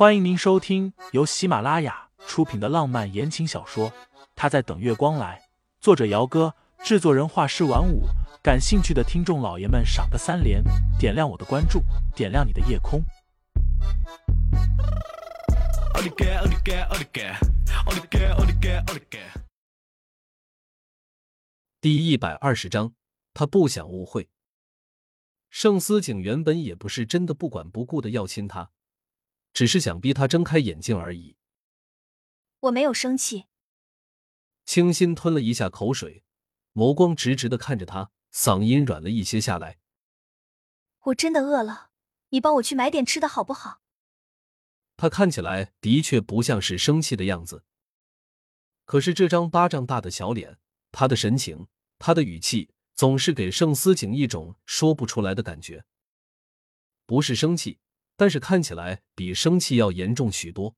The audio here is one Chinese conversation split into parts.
欢迎您收听由喜马拉雅出品的浪漫言情小说《他在等月光来》，作者：姚哥，制作人：画师晚舞。感兴趣的听众老爷们，赏个三连，点亮我的关注，点亮你的夜空。第一百二十章，他不想误会。盛思景原本也不是真的不管不顾的要亲他，只是想逼他睁开眼睛而已。我没有生气。清新吞了一下口水，眸光直直的看着他，嗓音软了一些下来。我真的饿了，你帮我去买点吃的好不好？他看起来的确不像是生气的样子，可是这张巴掌大的小脸。他的神情，他的语气，总是给盛思景一种说不出来的感觉。不是生气，但是看起来比生气要严重许多。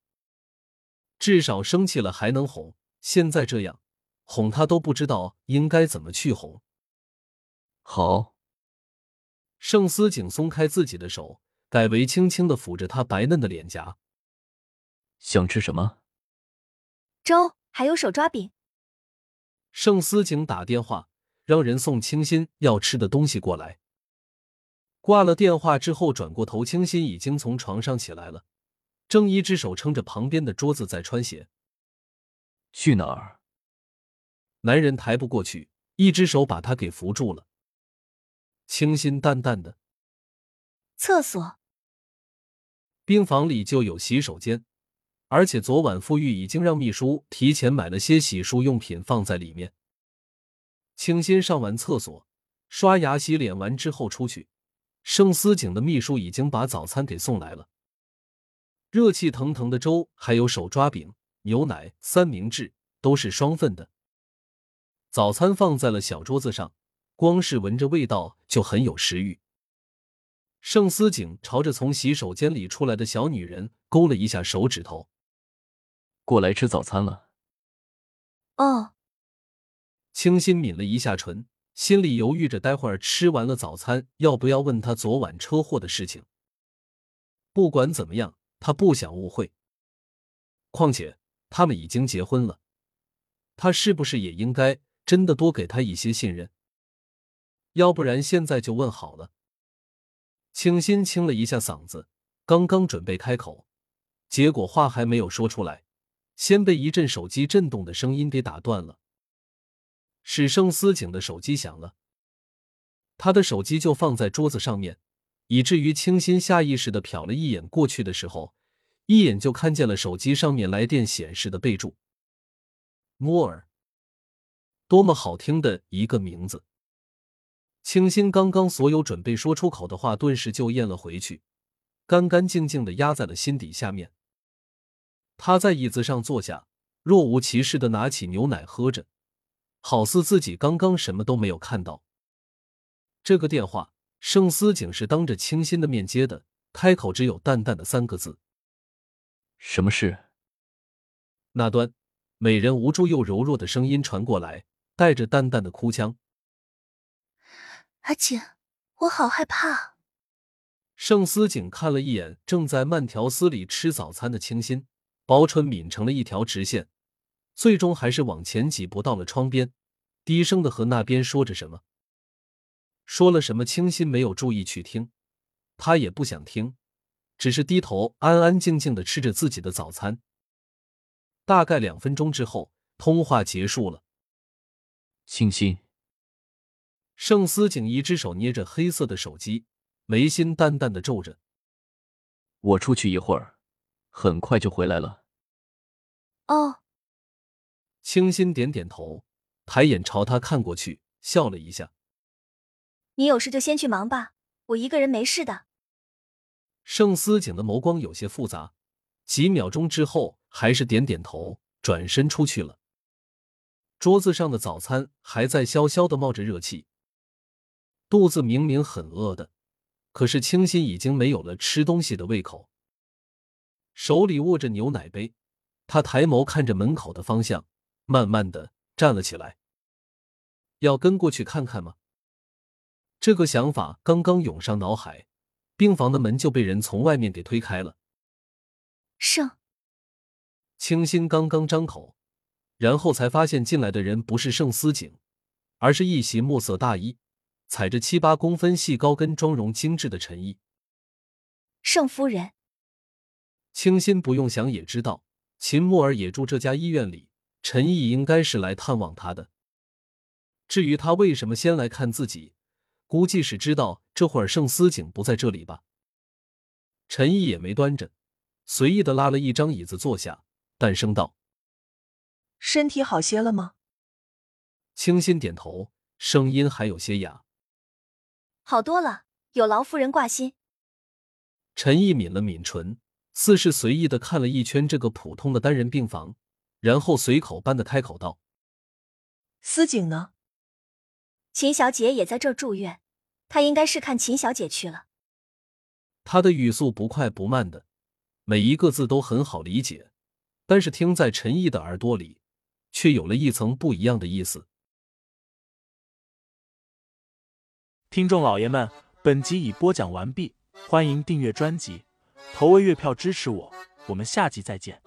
至少生气了还能哄，现在这样，哄他都不知道应该怎么去哄。好，盛思景松开自己的手，改为轻轻的抚着他白嫩的脸颊。想吃什么？粥，还有手抓饼。盛思景打电话让人送清新要吃的东西过来。挂了电话之后，转过头，清新已经从床上起来了，正一只手撑着旁边的桌子在穿鞋。去哪儿？男人抬不过去，一只手把他给扶住了。清新淡淡的：“厕所。”病房里就有洗手间。而且昨晚傅玉已经让秘书提前买了些洗漱用品放在里面。清新上完厕所，刷牙洗脸完之后出去，盛思景的秘书已经把早餐给送来了，热气腾腾的粥，还有手抓饼、牛奶、三明治，都是双份的。早餐放在了小桌子上，光是闻着味道就很有食欲。盛思景朝着从洗手间里出来的小女人勾了一下手指头。过来吃早餐了。哦，清新抿了一下唇，心里犹豫着，待会儿吃完了早餐要不要问他昨晚车祸的事情。不管怎么样，他不想误会。况且他们已经结婚了，他是不是也应该真的多给他一些信任？要不然现在就问好了。清新清了一下嗓子，刚刚准备开口，结果话还没有说出来。先被一阵手机震动的声音给打断了。是盛思景的手机响了，他的手机就放在桌子上面，以至于清新下意识的瞟了一眼过去的时候，一眼就看见了手机上面来电显示的备注：莫尔。多么好听的一个名字！清新刚刚所有准备说出口的话，顿时就咽了回去，干干净净的压在了心底下面。他在椅子上坐下，若无其事的拿起牛奶喝着，好似自己刚刚什么都没有看到。这个电话，盛思景是当着清新的面接的，开口只有淡淡的三个字：“什么事？”那端，美人无助又柔弱的声音传过来，带着淡淡的哭腔：“阿景，我好害怕。”盛思景看了一眼正在慢条斯理吃早餐的清新。薄唇抿成了一条直线，最终还是往前几步到了窗边，低声的和那边说着什么。说了什么，清新没有注意去听，他也不想听，只是低头安安静静的吃着自己的早餐。大概两分钟之后，通话结束了。清新，盛思景一只手捏着黑色的手机，眉心淡淡的皱着。我出去一会儿。很快就回来了。哦，清新点点头，抬眼朝他看过去，笑了一下。你有事就先去忙吧，我一个人没事的。盛思景的眸光有些复杂，几秒钟之后还是点点头，转身出去了。桌子上的早餐还在潇潇的冒着热气，肚子明明很饿的，可是清新已经没有了吃东西的胃口。手里握着牛奶杯，他抬眸看着门口的方向，慢慢的站了起来。要跟过去看看吗？这个想法刚刚涌上脑海，病房的门就被人从外面给推开了。盛。清新刚刚张口，然后才发现进来的人不是盛思景，而是一袭墨色大衣、踩着七八公分细高跟、妆容精致的陈毅。盛夫人，清新不用想也知道，秦墨儿也住这家医院里，陈毅应该是来探望他的。至于他为什么先来看自己，估计是知道这会儿盛思景不在这里吧。陈毅也没端着，随意的拉了一张椅子坐下。淡声道：“身体好些了吗？”清新点头，声音还有些哑：“好多了，有劳夫人挂心。”陈毅抿了抿唇，似是随意的看了一圈这个普通的单人病房，然后随口般的开口道：“司警呢？秦小姐也在这儿住院，她应该是看秦小姐去了。”他的语速不快不慢的，每一个字都很好理解。但是听在陈毅的耳朵里，却有了一层不一样的意思。听众老爷们，本集已播讲完毕，欢迎订阅专辑，投喂月票支持我，我们下集再见。